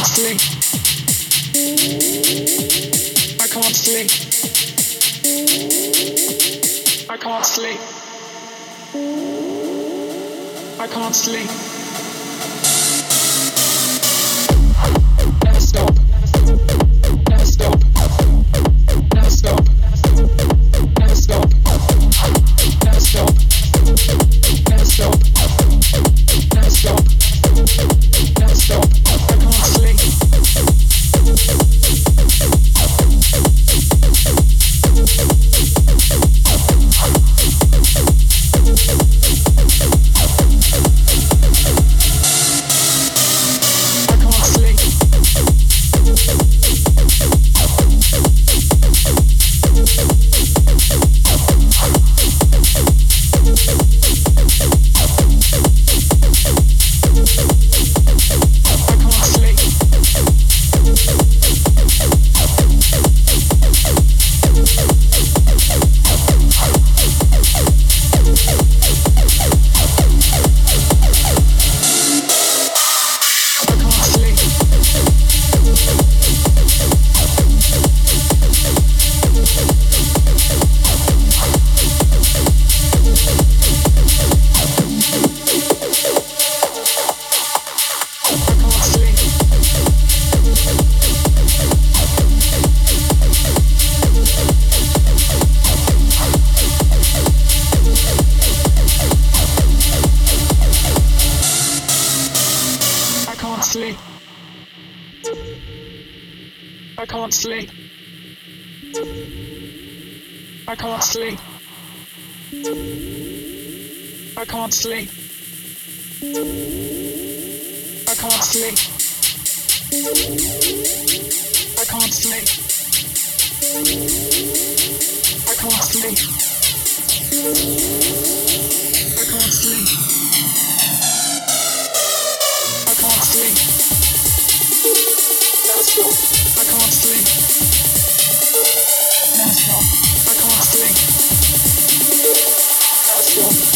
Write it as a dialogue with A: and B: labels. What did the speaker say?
A: can't sleep. I can't sleep. I can't sleep. I can't sleep. Never stop. Never stop. Never stop. I can't sleep. I can't sleep. I can't sleep. I can't sleep. I can't sleep. I can't sleep. Now stop. I can't sleep. Now stop. I can't sleep. Yeah.